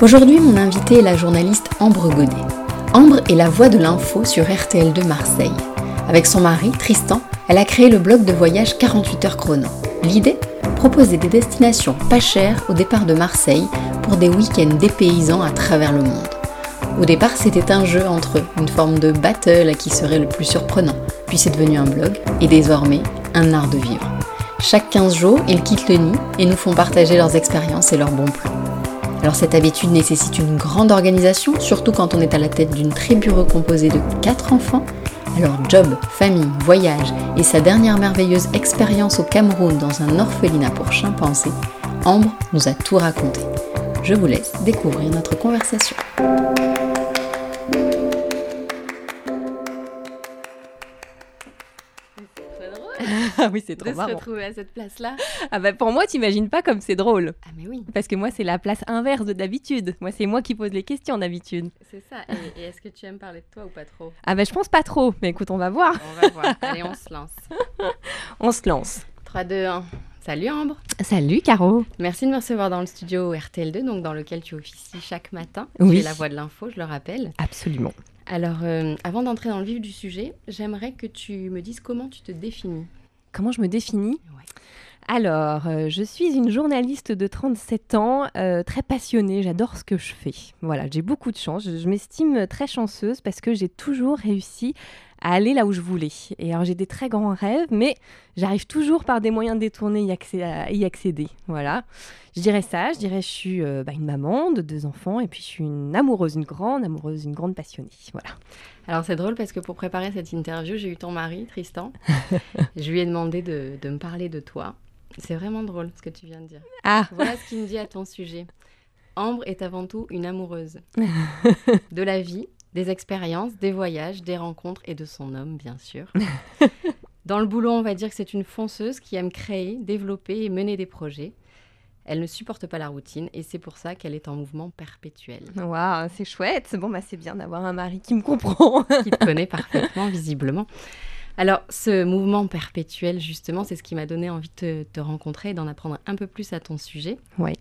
Aujourd'hui, mon invité est la journaliste Ambre Godet. Ambre est la voix de l'info sur RTL de Marseille. Avec son mari, Tristan, elle a créé le blog de voyage 48 heures chrono. L'idée? Proposer des destinations pas chères au départ de Marseille pour des week-ends dépaysants à travers le monde. Au départ, c'était un jeu entre eux, une forme de battle à qui serait le plus surprenant, puis c'est devenu un blog et désormais un art de vivre. Chaque 15 jours, ils quittent le nid et nous font partager leurs expériences et leurs bons plans. Alors cette habitude nécessite une grande organisation, surtout quand on est à la tête d'une tribu recomposée de 4 enfants. Alors job, famille, voyage et sa dernière merveilleuse expérience au Cameroun dans un orphelinat pour chimpanzés, Ambre nous a tout raconté. Je vous laisse découvrir notre conversation. Ah oui, c'est trop de marrant. se retrouver à cette place-là. Ah bah pour moi, t'imagines pas comme c'est drôle. Ah mais oui, Parce que moi, c'est la place inverse de d'habitude. Moi, c'est moi qui pose les questions d'habitude. c'est ça. Et, et est-ce que tu aimes parler de toi ou pas trop? Ah bah je pense pas trop. Mais écoute, on va voir. On va voir. Allez, on se lance. On se lance. 3, 2, 1. Salut Ambre. Salut Caro. Merci de me recevoir dans le studio RTL2, donc dans lequel tu officies chaque matin. Oui. Tu es la voix de l'info, je le rappelle. Absolument. Alors, euh, avant d'entrer dans le vif du sujet, j'aimerais que tu me dises comment tu te définis. Comment je me définis? Ouais. Alors, euh, je suis une journaliste de 37 ans, euh, très passionnée, j'adore ce que je fais. Voilà, j'ai beaucoup de chance, je, je m'estime très chanceuse parce que j'ai toujours réussi à aller là où je voulais. Et alors j'ai des très grands rêves, mais j'arrive toujours par des moyens détournés y accé- à y accéder. Voilà, je dirais ça, je dirais je suis euh, bah, une maman de deux enfants et puis je suis une amoureuse, une grande amoureuse, une grande passionnée. Voilà. Alors, c'est drôle parce que pour préparer cette interview, j'ai eu ton mari, Tristan. je lui ai demandé de, de me parler de toi. C'est vraiment drôle ce que tu viens de dire. Ah, Voilà ce qu'il me dit à ton sujet. Ambre est avant tout une amoureuse de la vie, des expériences, des voyages, des rencontres et de son homme, bien sûr. Dans le boulot, on va dire que c'est une fonceuse qui aime créer, développer et mener des projets. Elle ne supporte pas la routine et c'est pour ça qu'elle est en mouvement perpétuel. waouh, c'est chouette. Bon, bah c'est bien d'avoir un mari qui me comprend. Qui te connaît parfaitement, visiblement. Alors, ce mouvement perpétuel, justement, c'est ce qui m'a donné envie de te, te rencontrer et d'en apprendre un peu plus à ton sujet. Ouais.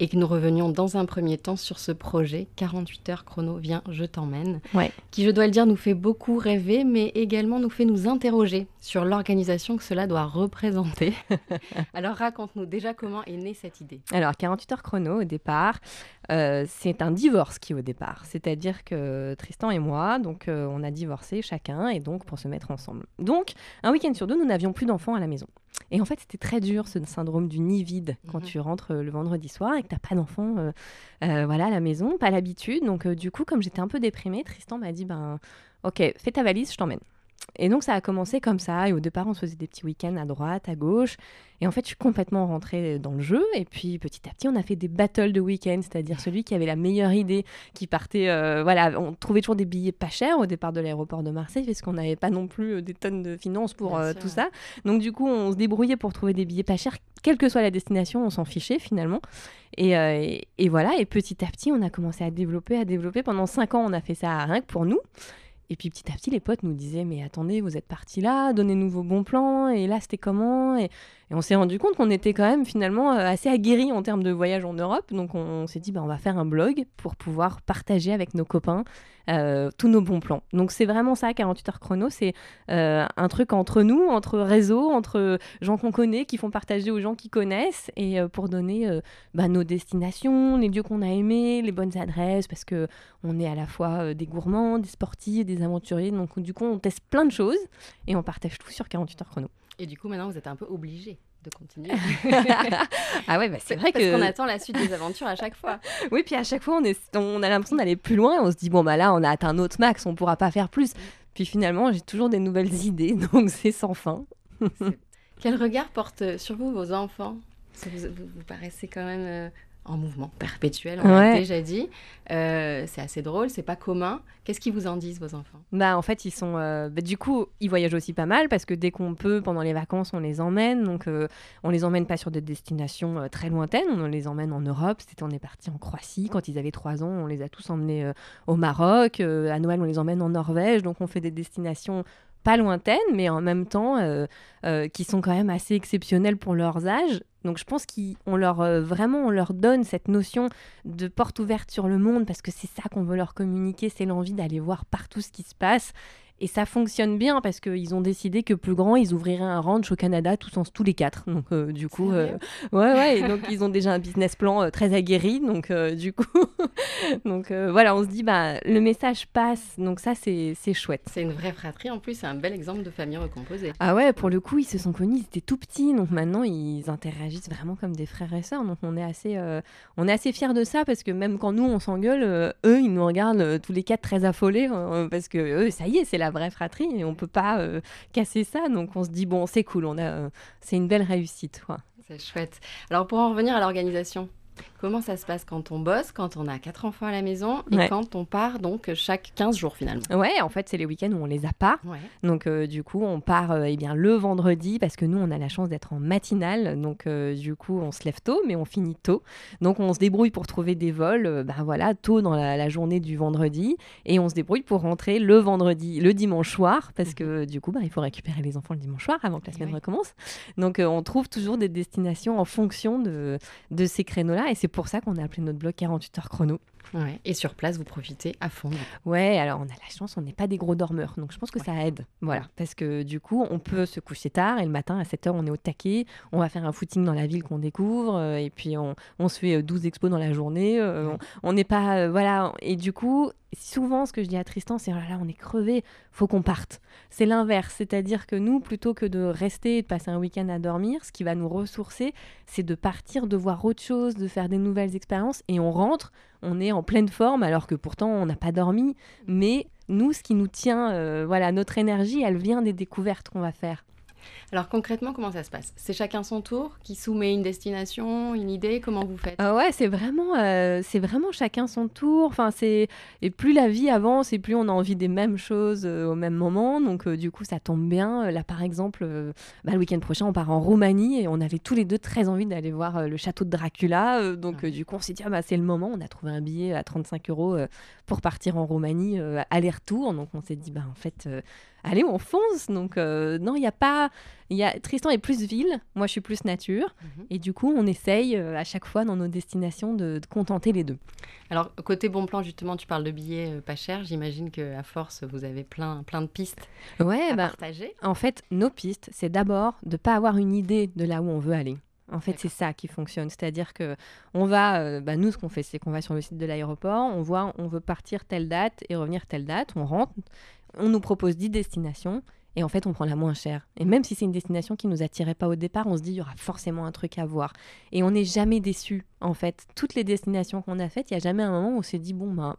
Et que nous revenions dans un premier temps sur ce projet 48 heures chrono, viens, je t'emmène. Ouais. Qui, je dois le dire, nous fait beaucoup rêver, mais également nous fait nous interroger sur l'organisation que cela doit représenter. Alors, raconte-nous déjà comment est née cette idée. Alors, 48 heures chrono au départ, euh, c'est un divorce qui est au départ. C'est-à-dire que Tristan et moi, donc euh, on a divorcé chacun et donc pour se mettre ensemble. Donc, un week-end sur deux, nous n'avions plus d'enfants à la maison. Et en fait, c'était très dur ce syndrome du nid vide quand Mhm. tu rentres euh, le vendredi et que t'as pas d'enfants euh, euh, voilà, à la maison, pas l'habitude. Donc, euh, du coup, comme j'étais un peu déprimée, Tristan m'a dit ben, Ok, fais ta valise, je t'emmène. Et donc, ça a commencé comme ça. Et au départ, on se faisait des petits week-ends à droite, à gauche. Et en fait, je suis complètement rentrée dans le jeu. Et puis, petit à petit, on a fait des battles de week-end, c'est-à-dire celui qui avait la meilleure idée, qui partait. euh, voilà, on trouvait toujours des billets pas chers au départ de l'aéroport de Marseille, parce qu'on n'avait pas non plus euh, des tonnes de finances pour euh, tout ça. Donc, du coup, on se débrouillait pour trouver des billets pas chers, quelle que soit la destination, on s'en fichait finalement. Et, euh, et- et voilà, et petit à petit, on a commencé à développer, à développer. Pendant cinq ans, on a fait ça rien que pour nous. Et puis petit à petit, les potes nous disaient Mais attendez, vous êtes partis là, donnez-nous vos bons plans, et là c'était comment et on s'est rendu compte qu'on était quand même finalement euh, assez aguerris en termes de voyage en Europe. Donc on, s'est dit bah, On va faire un blog pour pouvoir partager avec nos copains euh, tous nos bons plans. Donc c'est vraiment ça, 48 heures chrono c'est euh, un truc entre nous, entre réseaux, entre gens qu'on connaît, qui font partager aux gens qui connaissent, et pour donner bah, nos destinations, les lieux qu'on a aimés, les bonnes adresses, parce que on est à la fois des gourmands, des sportifs, des aventuriers, donc du coup on teste plein de choses et on partage tout sur 48 heures chrono. Et du coup, maintenant, vous êtes un peu obligé de continuer. ah ouais, bah c'est vrai Parce que qu'on attend la suite des aventures à chaque fois. oui, puis à chaque fois on, est... on a l'impression d'aller plus loin, on se dit bon bah là on a atteint notre max, on pourra pas faire plus. Puis finalement j'ai toujours des nouvelles idées, donc c'est sans fin. Quel regard portent sur vous vos enfants? Vous, vous, paraissez quand même euh, en mouvement perpétuel, on l'a déjà dit. Euh, c'est assez drôle, c'est pas commun. Qu'est-ce qu'ils vous en disent, vos enfants? Bah en fait, ils sont. Euh, bah, du coup, ils voyagent aussi pas mal parce que dès qu'on peut, pendant les vacances, on les emmène. Donc, on les emmène pas sur des destinations très lointaines, on les emmène en Europe. C'était, on est parti en Croatie quand ils avaient 3 ans, on les a tous emmenés au Maroc. à Noël, on les emmène en Norvège. Donc, on fait des destinations pas lointaines, mais en même temps euh, euh, qui sont quand même assez exceptionnelles pour leurs âges. Donc je pense qu'on leur euh, vraiment on leur donne cette notion de porte ouverte sur le monde parce que c'est ça qu'on veut leur communiquer, c'est l'envie d'aller voir partout ce qui se passe et ça fonctionne bien parce qu'ils ont décidé que plus grand, ils ouvriraient un ranch au Canada tous, en, tous les quatre. Donc, euh, du coup, euh, ouais, ouais. donc, ils ont déjà un business plan euh, très aguerri. Donc, du coup, donc voilà, on se dit, bah, le message passe. Donc, ça, c'est chouette. C'est une vraie fratrie. En plus, c'est un bel exemple de famille recomposée. Ah ouais, pour le coup, ils se sont connus, ils étaient tout petits. Donc, maintenant, ils interagissent vraiment comme des frères et sœurs. Donc, on est assez, on est assez fiers de ça parce que même quand nous, on s'engueule, eux, ils nous regardent tous les quatre très affolés parce que eux, ça y est, c'est la vraie fratrie et on peut pas euh, casser ça. Donc on se dit bon, c'est cool, on a, euh, c'est une belle réussite. C'est chouette. Alors pour en revenir à l'organisation, Comment ça se passe quand on bosse, quand on a quatre enfants à la maison et quand on part donc chaque 15 jours finalement Ouais, en fait, c'est les week-ends où on les a pas. Donc euh, du coup, on part euh, eh bien le vendredi parce que nous on a la chance d'être en matinale. Donc euh, du coup, on se lève tôt mais on finit tôt. Donc on se débrouille pour trouver des vols ben voilà, tôt dans la, journée du vendredi et on se débrouille pour rentrer le vendredi, le dimanche soir parce que mhm. du coup, ben, il faut récupérer les enfants le dimanche soir avant que la semaine recommence. Donc on trouve toujours des destinations en fonction de, de ces créneaux-là et c'est pour ça qu'on a appelé notre blog 48 heures chrono. Et sur place, vous profitez à fond. Ouais, alors on a la chance, on n'est pas des gros dormeurs. Donc je pense que ça aide. Voilà. Parce que du coup, on peut se coucher tard et le matin à 7 heures, on est au taquet. On va faire un footing dans la ville qu'on découvre. Euh, et puis on, on, se fait 12 euh, expos dans la journée. Euh, on n'est pas. voilà. Et du coup, souvent, ce que je dis à Tristan, c'est oh là là, on est crevé, faut qu'on parte. C'est l'inverse, c'est-à-dire que nous, plutôt que de rester et de passer un week-end à dormir, ce qui va nous ressourcer, c'est de partir, de voir autre chose, de faire des nouvelles expériences, et on rentre, on est en pleine forme, alors que pourtant on n'a pas dormi. Mais nous, ce qui nous tient, euh, voilà, notre énergie, elle vient des découvertes qu'on va faire. Alors concrètement, comment ça se passe? C'est chacun son tour qui soumet une destination, une idée Comment vous faites? Ah Ouais, c'est vraiment, euh, c'est vraiment chacun son tour. Enfin, c'est et plus la vie avance et plus on a envie des mêmes choses euh, au même moment. Donc euh, du coup, ça tombe bien. Là, par exemple, bah, le week-end prochain, on part en Roumanie et on avait tous les deux très envie d'aller voir le château de Dracula. donc du coup, on s'est dit ah, bah, c'est le moment. On a trouvé un billet à 35 euros pour partir en Roumanie aller-retour. Donc on s'est dit bah en fait allez, on fonce. Donc, euh, non, il n'y a pas. Y a... Tristan est plus ville, moi je suis plus nature. Mhm. Et du coup, on essaye euh, à chaque fois dans nos destinations de, contenter les deux. Alors, côté bon plan, justement, tu parles de billets euh, pas chers. J'imagine qu'à force, vous avez plein, plein de pistes ouais, à bah, partager. En fait, nos pistes, c'est d'abord de ne pas avoir une idée de là où on veut aller. En fait, c'est ça qui fonctionne. C'est-à-dire que on va, bah, nous, ce qu'on fait, c'est qu'on va sur le site de l'aéroport, on voit, on veut partir telle date et revenir telle date, on rentre, on nous propose 10 destinations et en fait on prend la moins chère. Et même si c'est une destination qui nous attirait pas au départ, on se dit il y aura forcément un truc à voir. Et on n'est jamais déçu en fait. Toutes les destinations qu'on a faites, il y a jamais un moment où on s'est dit bon ben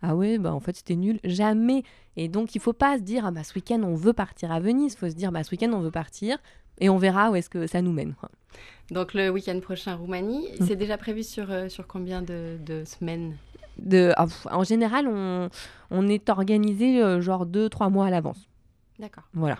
ah ouais bah en fait c'était nul, jamais. Et donc il faut pas se dire ah bah ce week-end on veut partir à Venise, il faut se dire bah ce week-end on veut partir et on verra où est-ce que ça nous mène. Donc le week-end prochain Roumanie, mm. c'est déjà prévu sur, euh, sur combien de semaines? De, ah, en général, on, on est organisé euh, genre deux, trois mois à l'avance. D'accord. Voilà.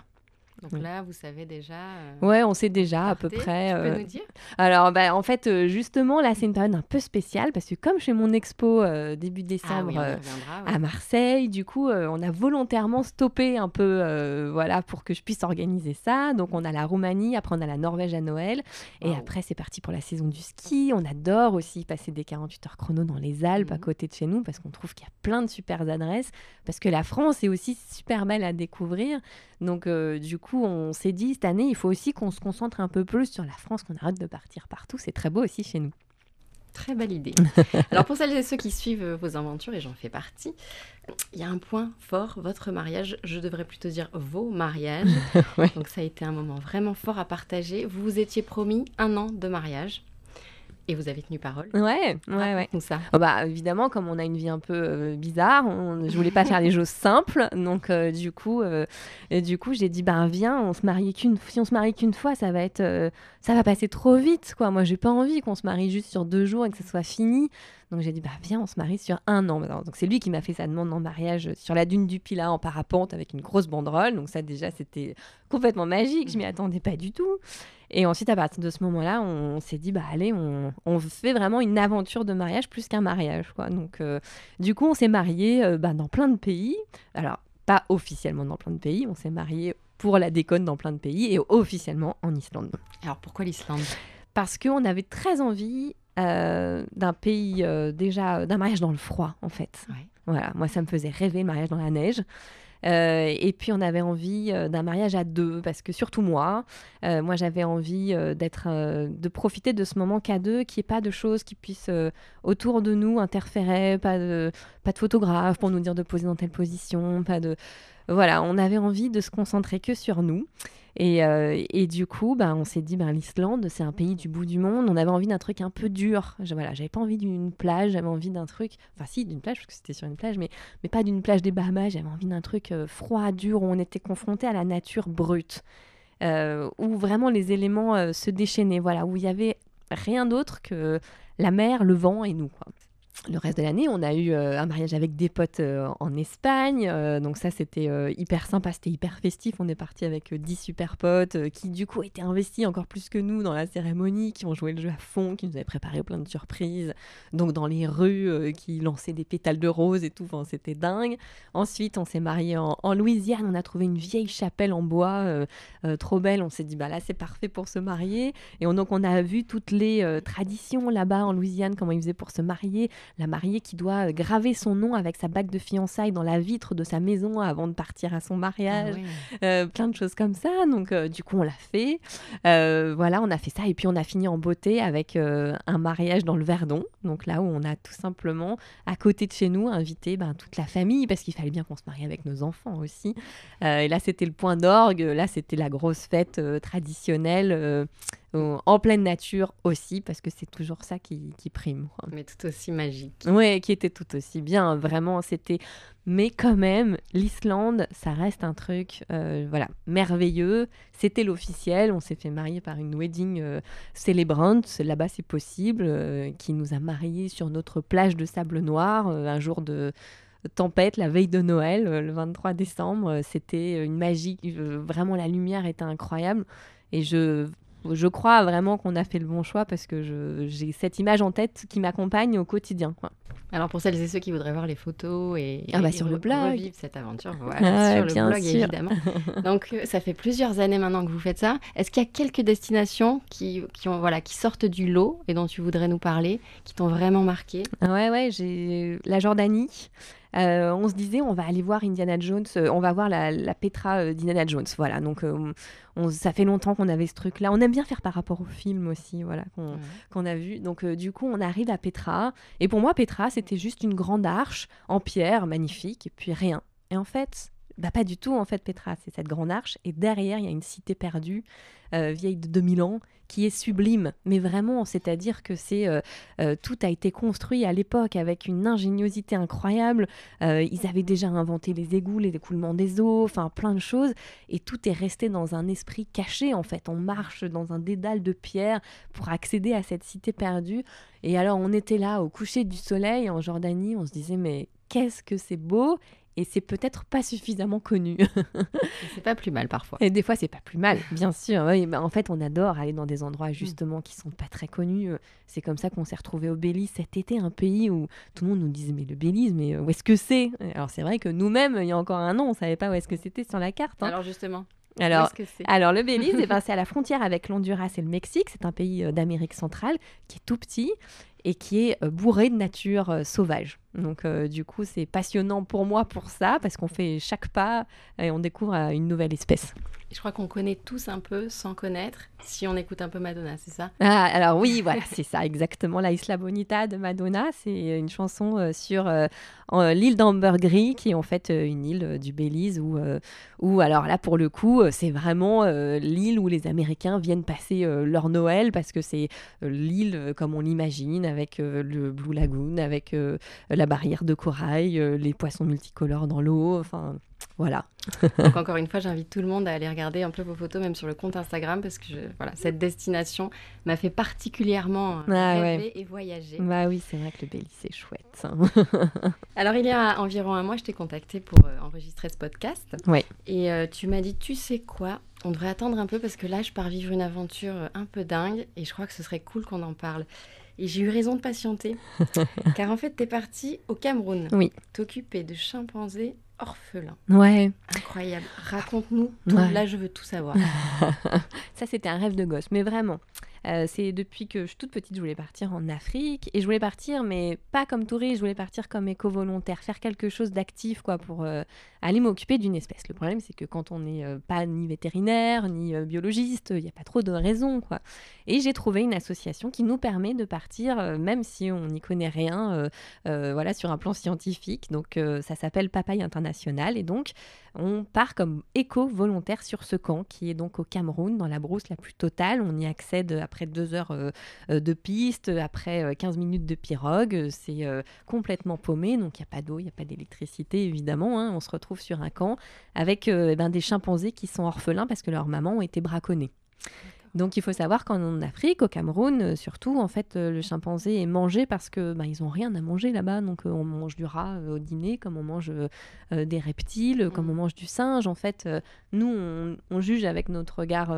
Donc là, vous savez déjà. Euh, ouais, on sait déjà à peu près. Tu peux euh, nous dire Alors, bah, en fait, euh, justement, là, c'est une période un peu spéciale parce que comme je fais mon expo début ah décembre à Marseille, du coup, on a volontairement stoppé un peu, voilà, pour que je puisse organiser ça. Donc, on a la Roumanie, après on a la Norvège à Noël, et après c'est parti pour la saison du ski. On adore aussi passer des 48 heures chrono dans les Alpes à mhm. côté de chez nous parce qu'on trouve qu'il y a plein de super adresses, parce que la France est aussi super belle à découvrir. Donc, du coup on s'est dit, cette année, il faut aussi qu'on se concentre un peu plus sur la France, qu'on arrête de partir partout. C'est très beau aussi chez nous. Très belle idée. Alors pour celles et ceux qui suivent vos aventures, et j'en fais partie, il y a un point fort, votre mariage, je devrais plutôt dire vos mariages. Donc ça a été un moment vraiment fort à partager. Vous vous étiez promis un an de mariage. Et vous avez tenu parole Ouais, ouais, ouais. Comme ça. Oh, bah, évidemment, comme on a une vie un peu euh, bizarre, on, je voulais pas faire les choses simples. Donc, euh, du coup, euh, et du coup, j'ai dit, bah, viens, on se marie qu'une, si on se marie qu'une fois, ça va être, ça va passer trop vite, quoi. Moi, j'ai pas envie qu'on se marie juste sur deux jours et que ce soit fini. Donc, j'ai dit, bah, viens, on se marie sur un an. Donc, c'est lui qui m'a fait sa demande en mariage sur la dune du Pilat en parapente avec une grosse banderole. Donc, ça, déjà, c'était complètement magique. Je m'y attendais pas du tout. Et ensuite, à partir de ce moment-là, on, s'est dit, bah allez, on, on, fait vraiment une aventure de mariage plus qu'un mariage. Quoi. Donc, euh, du coup, on s'est mariés euh, bah, dans plein de pays. Alors, pas officiellement dans plein de pays, on s'est mariés pour la déconne dans plein de pays et officiellement en Islande. Alors, pourquoi l'Islande? Parce qu'on avait très envie euh, d'un pays, déjà, d'un mariage dans le froid, en fait. Voilà, moi, ça me faisait rêver le mariage dans la neige. Euh, et puis on avait envie euh, d'un mariage à deux, parce que surtout moi, euh, moi j'avais envie d'être, de profiter de ce moment qu'à deux, qu'il n'y ait pas de choses qui puissent autour de nous interférer, pas de, pas de photographe pour nous dire de poser dans telle position, pas de... Voilà, on avait envie de se concentrer que sur nous. Euh, et, du coup, bah, on s'est dit, bah, l'Islande, c'est un pays du bout du monde. On avait envie d'un truc un peu dur. Je, voilà, j'avais pas envie d'une plage, j'avais envie d'un truc. Enfin, si, d'une plage, parce que c'était sur une plage, mais, mais pas d'une plage des Bahamas. J'avais envie d'un truc euh, froid, dur, où on était confronté à la nature brute. Euh, où vraiment les éléments se déchaînaient. Voilà, où il y avait rien d'autre que la mer, le vent et nous. Le reste de l'année, on a eu euh, un mariage avec des potes euh, en Espagne. Euh, donc ça, c'était hyper sympa, c'était hyper festif. On est parti avec 10 super potes qui, du coup, étaient investis encore plus que nous dans la cérémonie, qui ont joué le jeu à fond, qui nous avaient préparé plein de surprises. Donc dans les rues, qui lançaient des pétales de rose et tout. C'était dingue. Ensuite, on s'est marié en, Louisiane. On a trouvé une vieille chapelle en bois, trop belle. On s'est dit, bah là, c'est parfait pour se marier. Et donc, on a vu toutes les traditions là-bas en Louisiane, comment ils faisaient pour se marier la mariée qui doit euh, graver son nom avec sa bague de fiançailles dans la vitre de sa maison avant de partir à son mariage. Ah euh, plein de choses comme ça. Donc, euh, du coup, on l'a fait. voilà, on a fait ça. Et puis, on a fini en beauté avec un mariage dans le Verdon. Donc, là où on a tout simplement, à côté de chez nous, invité ben, toute la famille parce qu'il fallait bien qu'on se marie avec nos enfants aussi. et là, c'était le point d'orgue. Là, c'était la grosse fête traditionnelle en pleine nature aussi, parce que c'est toujours ça qui, prime. Mais tout aussi magique. Oui, qui était tout aussi bien, vraiment, c'était... Mais quand même, l'Islande, ça reste un truc, euh, voilà, merveilleux. C'était l'officiel, on s'est fait marier par une wedding euh, célébrante, là-bas c'est possible, euh, qui nous a mariés sur notre plage de sable noir, un jour de tempête la veille de Noël, le 23 décembre. C'était une magie, vraiment la lumière était incroyable. Et je je crois vraiment qu'on a fait le bon choix parce que j'ai cette image en tête qui m'accompagne au quotidien. Alors pour celles et ceux qui voudraient voir les photos et, ah bah sur le blog. revivre cette aventure, voilà, sur le blog évidemment. Donc euh, ça fait plusieurs années maintenant que vous faites ça. Est-ce qu'il y a quelques destinations qui, qui, ont, voilà, qui sortent du lot et dont tu voudrais nous parler, qui t'ont vraiment marqué? Ouais, ouais, j'ai la Jordanie. Euh, on se disait, on va aller voir Indiana Jones, euh, on va voir la, Petra euh, d'Indiana Jones. Voilà, donc ça fait longtemps qu'on avait ce truc-là. On aime bien faire par rapport au film aussi, voilà, qu'on a vu. Donc du coup, on arrive à Petra. Et pour moi, Petra, c'était juste une grande arche en pierre, magnifique, et puis rien. Et en fait, bah pas du tout en fait Petra, c'est cette grande arche et derrière il y a une cité perdue euh, vieille de 2000 ans qui est sublime, mais vraiment, c'est-à-dire que c'est euh, euh, tout a été construit à l'époque avec une ingéniosité incroyable. ils avaient déjà inventé les égouts, les écoulements des eaux, enfin plein de choses, et tout est resté dans un esprit caché en fait. On marche dans un dédale de pierre pour accéder à cette cité perdue. Et alors on était là au coucher du soleil en Jordanie, on se disait mais qu'est-ce que c'est beau et c'est peut-être pas suffisamment connu. c'est pas plus mal parfois. Et des fois, c'est pas plus mal, bien sûr. En fait, on adore aller dans des endroits justement qui sont pas très connus. C'est comme ça qu'on s'est retrouvé au Belize cet été, un pays où tout le monde nous disait mais le Belize, mais où est-ce que c'est? Alors c'est vrai que nous-mêmes, il y a encore un an, on savait pas où est-ce que c'était sur la carte. Hein. Alors justement. Alors, alors le Belize, c'est à la frontière avec l'Honduras et le Mexique. C'est un pays euh, d'Amérique centrale qui est tout petit. et qui est bourré de nature sauvage. Donc du coup, c'est passionnant pour moi pour ça, parce qu'on fait chaque pas et on découvre une nouvelle espèce. Je crois qu'on connaît tous un peu sans connaître si on écoute un peu Madonna, c'est ça? Ah, Alors oui, voilà, c'est ça exactement. La Isla Bonita de Madonna, c'est une chanson euh, sur euh, l'île d'Ambergris, qui est en fait euh, une île du Belize, où, où alors là pour le coup, c'est vraiment l'île où les Américains viennent passer leur Noël, parce que c'est l'île comme on l'imagine, avec le Blue Lagoon, avec la barrière de corail, les poissons multicolores dans l'eau, enfin voilà. Donc encore une fois, j'invite tout le monde à aller regarder un peu vos photos, même sur le compte Instagram, parce que voilà, cette destination m'a fait particulièrement ah rêver et voyager. Bah oui, c'est vrai que le Belize c'est chouette. Alors il y a environ un mois, je t'ai contacté pour euh, enregistrer ce podcast. Ouais. Et euh, tu m'as dit, tu sais quoi? On devrait attendre un peu parce que là, je pars vivre une aventure euh, un peu dingue et je crois que ce serait cool qu'on en parle. Et j'ai eu raison de patienter. car en fait, tu es parti au Cameroun. Oui. T'occuper de chimpanzés orphelin. Ouais. Incroyable. Raconte-nous. Là, je veux tout savoir. Ça, c'était un rêve de gosse, mais vraiment. Euh, c'est depuis que je suis toute petite, je voulais partir en Afrique. Et je voulais partir, mais pas comme touriste, je voulais partir comme éco-volontaire, faire quelque chose d'actif, quoi, pour euh, aller m'occuper d'une espèce. Le problème, c'est que quand on n'est euh, pas ni vétérinaire, ni biologiste, il n'y a pas trop de raisons, quoi. Et j'ai trouvé une association qui nous permet de partir, même si on n'y connaît rien, voilà, sur un plan scientifique. Donc, ça s'appelle Papaye International. Et donc, on part comme éco-volontaire sur ce camp, qui est donc au Cameroun, dans la brousse la plus totale. On y accède après deux heures euh, euh, de piste, après 15 euh, minutes de pirogue. C'est complètement paumé, donc il n'y a pas d'eau, il n'y a pas d'électricité, évidemment. Hein. On se retrouve sur un camp avec eh ben, des chimpanzés qui sont orphelins parce que leurs mamans ont été braconnées. Donc il faut savoir qu'en Afrique, au Cameroun euh, surtout, en fait, euh, le chimpanzé est mangé parce que bah, ils ont rien à manger là-bas. Donc euh, on mange du rat au dîner, comme on mange des reptiles, comme on mm. mange du singe. En fait, nous on, juge avec notre regard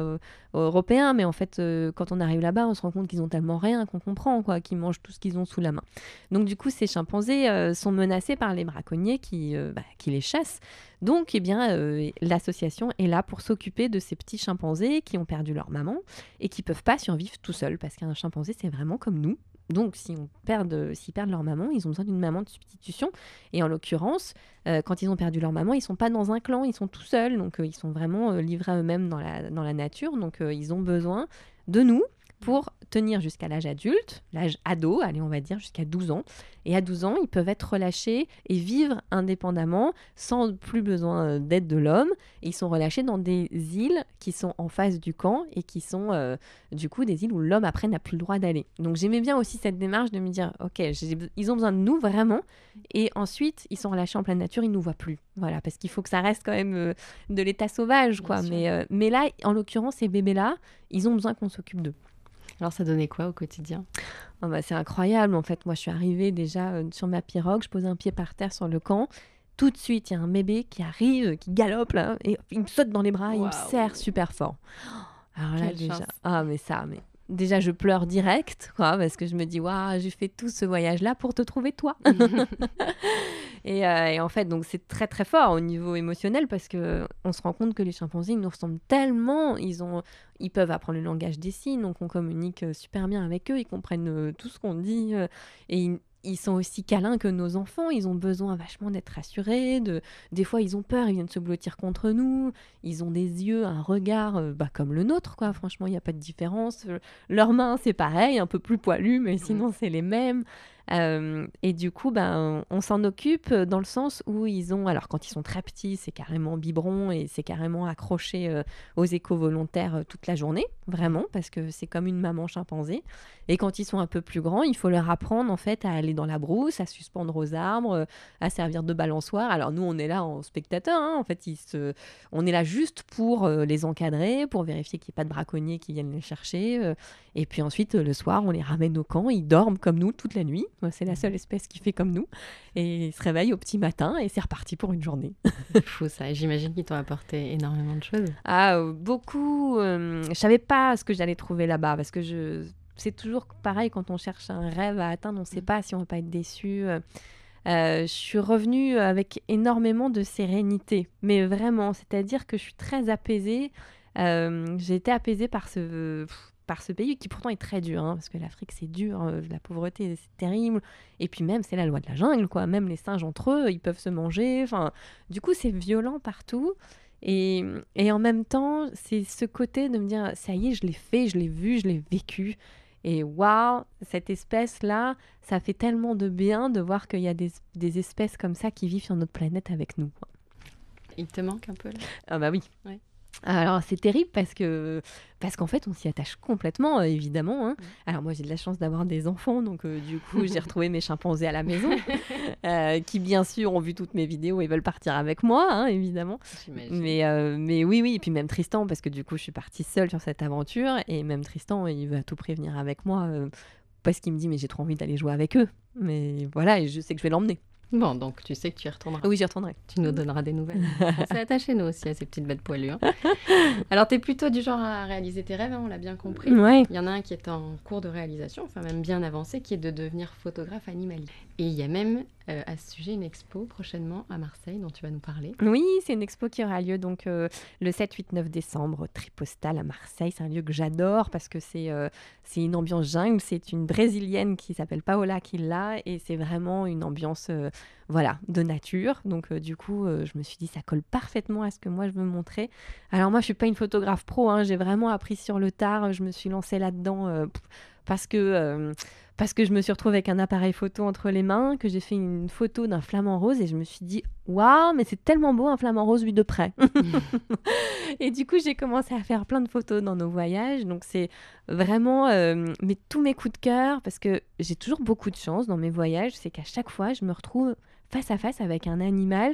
européen, mais en fait, quand on arrive là-bas, on se rend compte qu'ils ont tellement rien qu'on comprend quoi, qu'ils mangent tout ce qu'ils ont sous la main. Donc du coup, ces chimpanzés sont menacés par les braconniers qui, bah, qui les chassent. Donc, eh bien, euh, l'association est là pour s'occuper de ces petits chimpanzés qui ont perdu leur maman et qui peuvent pas survivre tout seuls parce qu'un chimpanzé, c'est vraiment comme nous. Donc, si on perd, s'ils perdent leur maman, ils ont besoin d'une maman de substitution. Et en l'occurrence, euh, quand ils ont perdu leur maman, ils sont pas dans un clan, ils sont tout seuls. Donc, euh, ils sont vraiment livrés à eux-mêmes dans la, dans la nature. Donc, ils ont besoin de nous pour tenir jusqu'à l'âge adulte, l'âge ado, allez on va dire jusqu'à 12 ans. Et à 12 ans, ils peuvent être relâchés et vivre indépendamment sans plus besoin euh, d'aide de l'homme. Ils sont relâchés dans des îles qui sont en face du camp et qui sont euh, du coup des îles où l'homme après n'a plus le droit d'aller. Donc j'aimais bien aussi cette démarche de me dire, ok, ils ont besoin de nous vraiment. Et ensuite, ils sont relâchés en pleine nature, ils ne nous voient plus. Voilà, parce qu'il faut que ça reste quand même euh, de l'état sauvage, quoi. Mais, mais là, en l'occurrence, ces bébés-là, ils ont besoin qu'on s'occupe d'eux. Alors ça donnait quoi au quotidien? Oh bah, C'est incroyable en fait. Moi je suis arrivée déjà euh, sur ma pirogue, je pose un pied par terre sur le camp. Tout de suite, il y a un bébé qui arrive, qui galope là, et il me saute dans les bras, il me serre super fort. Alors là déjà, ah mais ça, mais déjà je pleure direct, quoi, parce que je me dis, waouh, j'ai fait tout ce voyage-là pour te trouver toi. Euh, et, en fait, donc c'est très très fort au niveau émotionnel parce que on se rend compte que les chimpanzés nous ressemblent tellement, ils ont, ils peuvent apprendre le langage des signes, donc on communique euh, super bien avec eux, ils comprennent euh, tout ce qu'on dit et ils sont aussi câlins que nos enfants, ils ont besoin vachement d'être rassurés, de... des fois ils ont peur, ils viennent se blottir contre nous, ils ont des yeux, un regard euh, bah, comme le nôtre, quoi. franchement il n'y a pas de différence. Leurs mains c'est pareil, un peu plus poilu, mais sinon c'est les mêmes. Euh, et du coup, ben, on s'en occupe dans le sens où ils ont, alors quand ils sont très petits, c'est carrément biberon et c'est carrément accroché euh, aux éco-volontaires euh, toute la journée, vraiment, parce que c'est comme une maman chimpanzé. Et quand ils sont un peu plus grands, il faut leur apprendre en fait à aller dans la brousse, à suspendre aux arbres, à servir de balançoire. Alors nous, on est là en spectateur, hein. en fait, on est là juste pour les encadrer, pour vérifier qu'il n'y ait pas de braconniers qui viennent les chercher. et puis ensuite, le soir, on les ramène au camp, ils dorment comme nous toute la nuit. C'est la seule espèce qui fait comme nous. Et ils se réveillent au petit matin et c'est reparti pour une journée. Fou ça. J'imagine qu'ils t'ont apporté énormément de choses. Ah, euh, beaucoup. Euh, je savais pas ce que j'allais trouver là-bas parce que je... c'est toujours pareil quand on cherche un rêve à atteindre, on ne sait mm. pas si on va pas être déçu. Euh, je suis revenue avec énormément de sérénité, mais vraiment, c'est-à-dire que je suis très apaisée. j'ai été apaisée par ce par ce pays qui pourtant est très dur, hein, parce que l'Afrique c'est dur, euh, la pauvreté c'est terrible, et puis même c'est la loi de la jungle, quoi. Même les singes entre eux, ils peuvent se manger. Enfin, du coup c'est violent partout. Et, et en même temps, c'est ce côté de me dire, ça y est, je l'ai fait, je l'ai vu, je l'ai vécu. Et waouh, cette espèce-là, ça fait tellement de bien de voir qu'il y a des, des, espèces comme ça qui vivent sur notre planète avec nous. Il te manque un peu là? Ah bah oui. Ouais. Alors c'est terrible parce que parce qu'en fait on s'y attache complètement euh, évidemment. Hein. Alors moi j'ai de la chance d'avoir des enfants donc euh, du coup j'ai retrouvé mes chimpanzés à la maison euh, qui bien sûr ont vu toutes mes vidéos et veulent partir avec moi hein, évidemment. Mais mais oui oui et puis même Tristan parce que du coup je suis partie seule sur cette aventure et même Tristan il veut à tout prévenir avec moi parce qu'il me dit mais j'ai trop envie d'aller jouer avec eux mais voilà et je sais que je vais l'emmener. Bon, donc tu sais que tu y retourneras. Oui, j'y retournerai. Tu nous donneras des nouvelles. on s'est attaché, nous aussi, à ces petites bêtes poilues. Hein. Alors, tu es plutôt du genre à réaliser tes rêves, hein, on l'a bien compris. Ouais. Il y en a un qui est en cours de réalisation, enfin même bien avancé, qui est de devenir photographe animalier. Et il y a même euh, à ce sujet une expo prochainement à Marseille dont tu vas nous parler. Oui, c'est une expo qui aura lieu donc euh, le 7, 8, 9 décembre, Tripostal à Marseille. C'est un lieu que j'adore parce que c'est euh, c'est une ambiance jungle. C'est une brésilienne qui s'appelle Paola qui l'a et c'est vraiment une ambiance voilà, de nature. Donc du coup, je me suis dit ça colle parfaitement à ce que moi je veux montrer. Alors moi, je suis pas une photographe pro. Hein, J'ai vraiment appris sur le tard. Je me suis lancée là-dedans parce que parce que je me suis retrouvée avec un appareil photo entre les mains, que j'ai fait une photo d'un flamant rose et je me suis dit waouh, mais c'est tellement beau un flamant rose vu de près. et du coup, j'ai commencé à faire plein de photos dans nos voyages. Donc c'est vraiment euh, tous mes coups de cœur parce que j'ai toujours beaucoup de chance dans mes voyages, c'est qu'à chaque fois, je me retrouve face à face avec un animal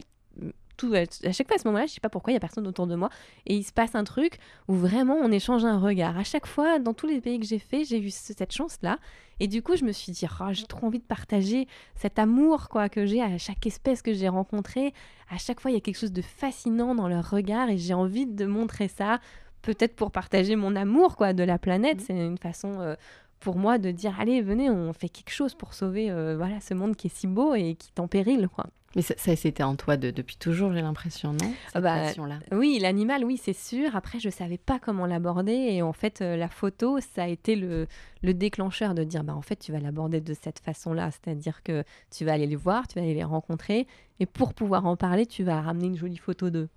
tout, à chaque fois à ce moment-là, je sais pas pourquoi, il y a personne autour de moi et il se passe un truc où vraiment on échange un regard. À chaque fois, dans tous les pays que j'ai fait, j'ai eu cette chance-là et du coup, je me suis dit, oh, j'ai trop envie de partager cet amour quoi que j'ai à chaque espèce que j'ai rencontrée. À chaque fois, il y a quelque chose de fascinant dans leur regard et j'ai envie de montrer ça. Peut-être pour partager mon amour quoi de la planète. Mmh. C'est une façon euh, pour moi de dire, allez, venez, on fait quelque chose pour sauver euh, voilà ce monde qui est si beau et qui est en péril. Quoi. Mais ça, c'était en toi depuis toujours, j'ai l'impression, non ah bah, Oui, l'animal, oui, c'est sûr. Après, je savais pas comment l'aborder. Et en fait, euh, la photo, ça a été le, le déclencheur de dire, bah, en fait, tu vas l'aborder de cette façon-là. C'est-à-dire que tu vas aller les voir, tu vas aller les rencontrer. Et pour pouvoir en parler, tu vas ramener une jolie photo d'eux.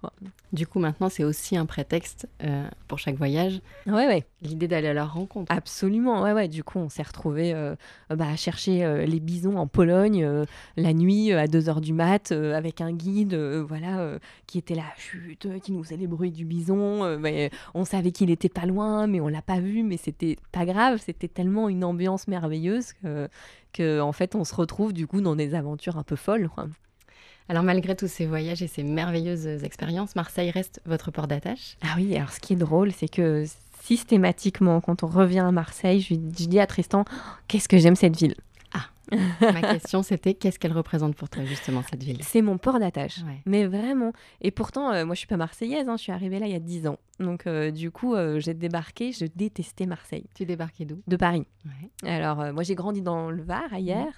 Du coup, maintenant, c'est aussi un prétexte euh, pour chaque voyage. Ouais, ouais. L'idée d'aller à leur rencontre. Absolument, ouais, ouais. Du coup, on s'est retrouvés euh, bah, à chercher euh, les bisons en Pologne la nuit à 2h du mat avec un guide, voilà, qui était là, chute, qui nous faisait les bruits du bison. mais on savait qu'il était pas loin, mais on l'a pas vu, mais c'était pas grave. C'était tellement une ambiance merveilleuse que, que, en fait, on se retrouve du coup dans des aventures un peu folles. Quoi. Alors malgré tous ces voyages et ces merveilleuses expériences, Marseille reste votre port d'attache Ah oui, alors ce qui est drôle, c'est que systématiquement, quand on revient à Marseille, je, dis à Tristan, qu'est-ce que j'aime cette ville ma question c'était qu'est-ce qu'elle représente pour toi justement cette ville? C'est mon port d'attache, mais vraiment. Et pourtant, euh, moi je suis pas marseillaise, hein, je suis arrivée là il y a 10 ans. Donc euh, du coup, euh, j'ai débarqué, je détestais Marseille. Tu débarquais d'où? De Paris. Alors moi j'ai grandi dans le Var, ailleurs.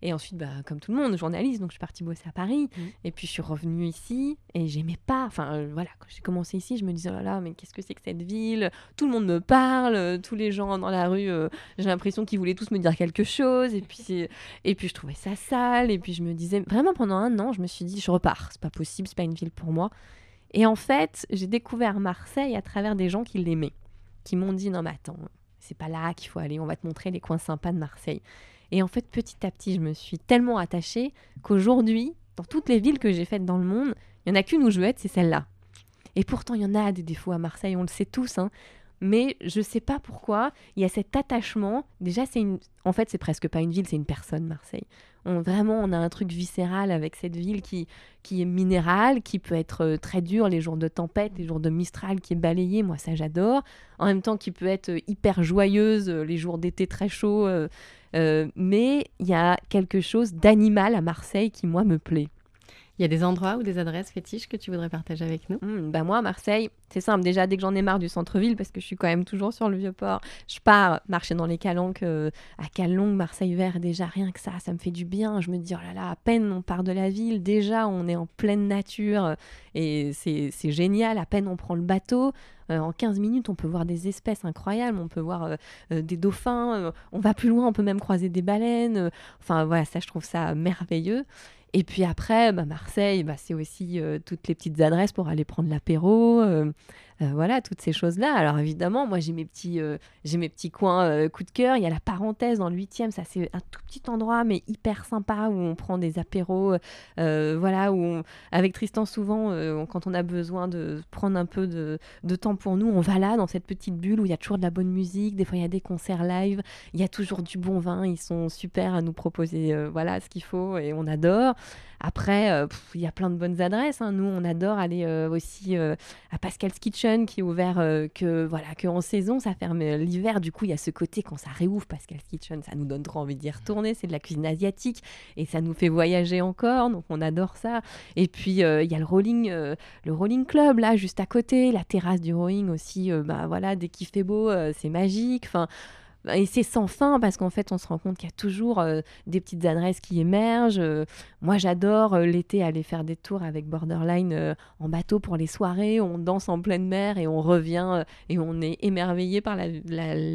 Et ensuite, bah, comme tout le monde, journaliste, donc je suis partie bosser à Paris. Mmh. Et puis je suis revenue ici et j'aimais pas. Enfin euh, voilà, quand j'ai commencé ici, je me disais oh là là, mais qu'est-ce que c'est que cette ville? Tout le monde me parle, euh, tous les gens dans la rue, euh, j'ai l'impression qu'ils voulaient tous me dire quelque chose. Et puis, et puis je trouvais ça sale. Et puis je me disais, vraiment pendant un an, je me suis dit, je repars, c'est pas possible, c'est pas une ville pour moi. Et en fait, j'ai découvert Marseille à travers des gens qui l'aimaient, qui m'ont dit non mais attends, c'est pas là qu'il faut aller, on va te montrer les coins sympas de Marseille. Et en fait, petit à petit, je me suis tellement attachée qu'aujourd'hui, dans toutes les villes que j'ai faites dans le monde, il n'y en a qu'une où je veux être, c'est celle-là. Et pourtant, il y en a des défauts à Marseille, on le sait tous. Hein. Mais je sais pas pourquoi, il y a cet attachement. Déjà, c'est une... en fait, c'est presque pas une ville, c'est une personne, Marseille. On, vraiment, on a un truc viscéral avec cette ville qui, qui est minérale, qui peut être euh, très dure les jours de tempête, les jours de Mistral qui est balayé, moi ça j'adore. En même temps, qui peut être euh, hyper joyeuse euh, les jours d'été très chaud. mais il y a quelque chose d'animal à Marseille qui, moi, me plaît. Il y a des endroits ou des adresses fétiches que tu voudrais partager avec nous? Mmh, bah Moi, Marseille, C'est simple, déjà dès que j'en ai marre du centre-ville, parce que je suis quand même toujours sur le vieux port, je pars marcher dans les calanques euh, à Calongue, Marseille Vert, déjà rien que ça, ça me fait du bien. Je me dis, oh là là, à peine on part de la ville, déjà on est en pleine nature et c'est génial, à peine on prend le bateau. Euh, en 15 minutes, on peut voir des espèces incroyables, on peut voir euh, des dauphins, on va plus loin, on peut même croiser des baleines. enfin voilà, ça je trouve ça merveilleux. Et puis après, bah, Marseille, bah, c'est aussi euh, toutes les petites adresses pour aller prendre l'apéro. Euh, voilà, toutes ces choses-là. Alors évidemment, moi j'ai mes petits, euh, j'ai mes petits coins euh, coup de cœur. Il y a la parenthèse dans le 8e, ça c'est un tout petit endroit mais hyper sympa où on prend des apéros. voilà, où avec Tristan souvent, quand on a besoin de prendre un peu de, de, temps pour nous, on va là dans cette petite bulle où il y a toujours de la bonne musique. Des fois il y a des concerts live, il y a toujours du bon vin. Ils sont super à nous proposer voilà ce qu'il faut et on adore. Après, il y a plein de bonnes adresses. Hein. Nous, on adore aller aussi à Pascal's Kitchen qui est ouvert euh, que voilà que en saison, ça ferme l'hiver. Du coup, il y a ce côté quand ça réouvre Pascal Kitchen, ça nous donne trop envie d'y retourner. C'est de la cuisine asiatique et ça nous fait voyager encore, donc on adore ça. Et puis euh, il y a le rolling, euh, le rolling club là juste à côté, la terrasse du rowing aussi. bah voilà, dès qu'il fait beau, c'est magique. Enfin et c'est sans fin parce qu'en fait, on se rend compte qu'il y a toujours euh, des petites adresses qui émergent. Euh, moi, j'adore euh, l'été aller faire des tours avec Borderline en bateau pour les soirées. On danse en pleine mer et on revient et on est émerveillé par la,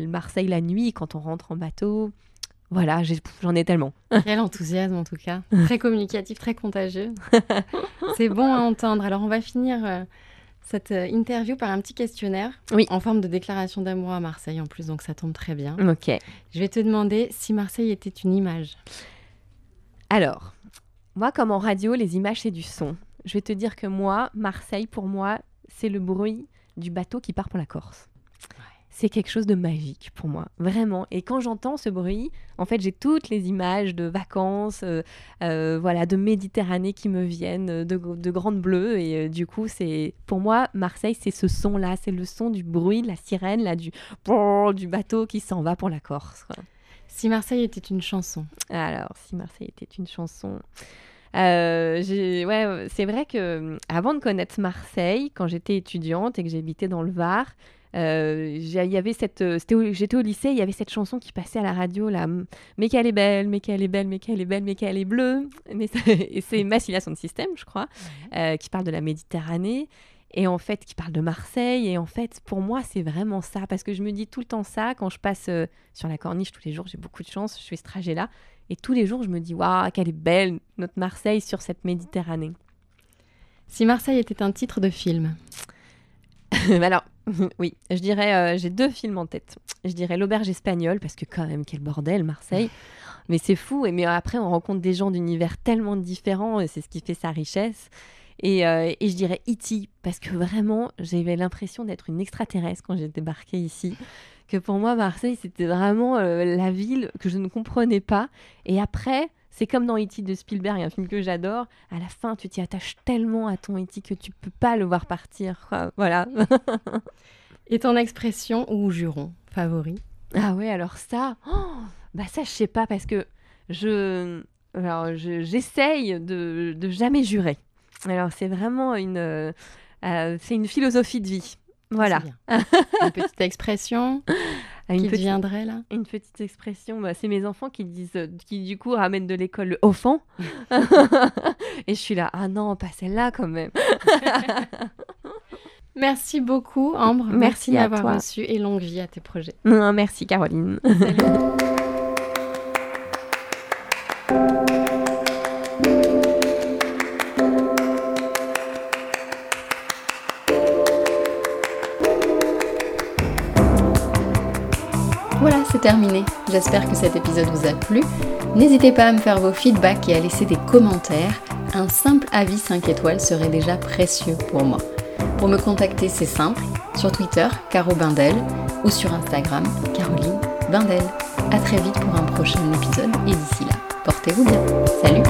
Marseille la nuit quand on rentre en bateau. Voilà, j'en ai, tellement. Quel enthousiasme en tout cas. Très communicatif, très contagieux. c'est bon à entendre. Alors, on va finir cette euh, interview par un petit questionnaire oui. en forme de déclaration d'amour à Marseille en plus, donc ça tombe très bien. Ok. Je vais te demander si Marseille était une image. Alors, moi comme en radio, les images c'est du son. Je vais te dire que moi, Marseille pour moi, c'est le bruit du bateau qui part pour la Corse c'est quelque chose de magique pour moi, vraiment. Et quand j'entends ce bruit, en fait, j'ai toutes les images de vacances, euh, euh, voilà, de Méditerranée qui me viennent, de, de grandes bleues. Et euh, du coup, c'est pour moi, Marseille, c'est ce son-là, c'est le son du bruit de la sirène, là, du, du bateau qui s'en va pour la Corse. Si Marseille était une chanson. Alors, si Marseille était une chanson. ouais, c'est vrai que avant de connaître Marseille, quand j'étais étudiante et que j'habitais dans le Var, euh, y avait cette, euh, j'étais au lycée, il y avait cette chanson qui passait à la radio là, mais qu'elle est belle, mais qu'elle est belle, mais qu'elle est belle, mais qu'elle est bleue. Mais c'est Massilia de système, je crois, euh, qui parle de la Méditerranée et en fait qui parle de Marseille. Et en fait, pour moi, c'est vraiment ça parce que je me dis tout le temps ça quand je passe sur la corniche tous les jours. J'ai beaucoup de chance, je fais ce trajet-là et tous les jours, je me dis waouh, qu'elle est belle notre Marseille sur cette Méditerranée. Si Marseille était un titre de film? Alors, oui, je dirais, euh, j'ai deux films en tête. Je dirais L'Auberge espagnole, parce que quand même, quel bordel, Marseille. Mais c'est fou. Et mais après, on rencontre des gens d'univers tellement différents, et c'est ce qui fait sa richesse. Et, euh, et je dirais E.T., parce que vraiment, j'avais l'impression d'être une extraterrestre quand j'ai débarqué ici. Que pour moi, Marseille, c'était vraiment euh, la ville que je ne comprenais pas. Et après, c'est comme dans E.T. de Spielberg, un film que j'adore. À la fin, tu t'y attaches tellement à ton E.T. que tu peux pas le voir partir. Voilà. Et ton expression ou juron favori? Ah ouais, alors ça, oh, bah ça je sais pas parce que je, alors j'essaye de, de jamais jurer. Alors c'est vraiment une, euh, c'est une philosophie de vie. Voilà. une petite expression qui petite, viendrait là Une petite expression, bah, c'est mes enfants qui disent, euh, qui du coup ramènent de l'école le offant. Et je suis là, ah non, pas celle-là quand même. merci beaucoup Ambre. Merci, merci d'avoir reçu et longue vie à tes projets. Non, merci Caroline. Terminé. J'espère que cet épisode vous a plu. N'hésitez pas à me faire vos feedbacks et à laisser des commentaires. Un simple avis 5 étoiles serait déjà précieux pour moi. Pour me contacter, c'est simple. Sur Twitter, Caro Bindel, ou sur Instagram, Caroline Bindel. A très vite pour un prochain épisode et d'ici là, portez-vous bien. Salut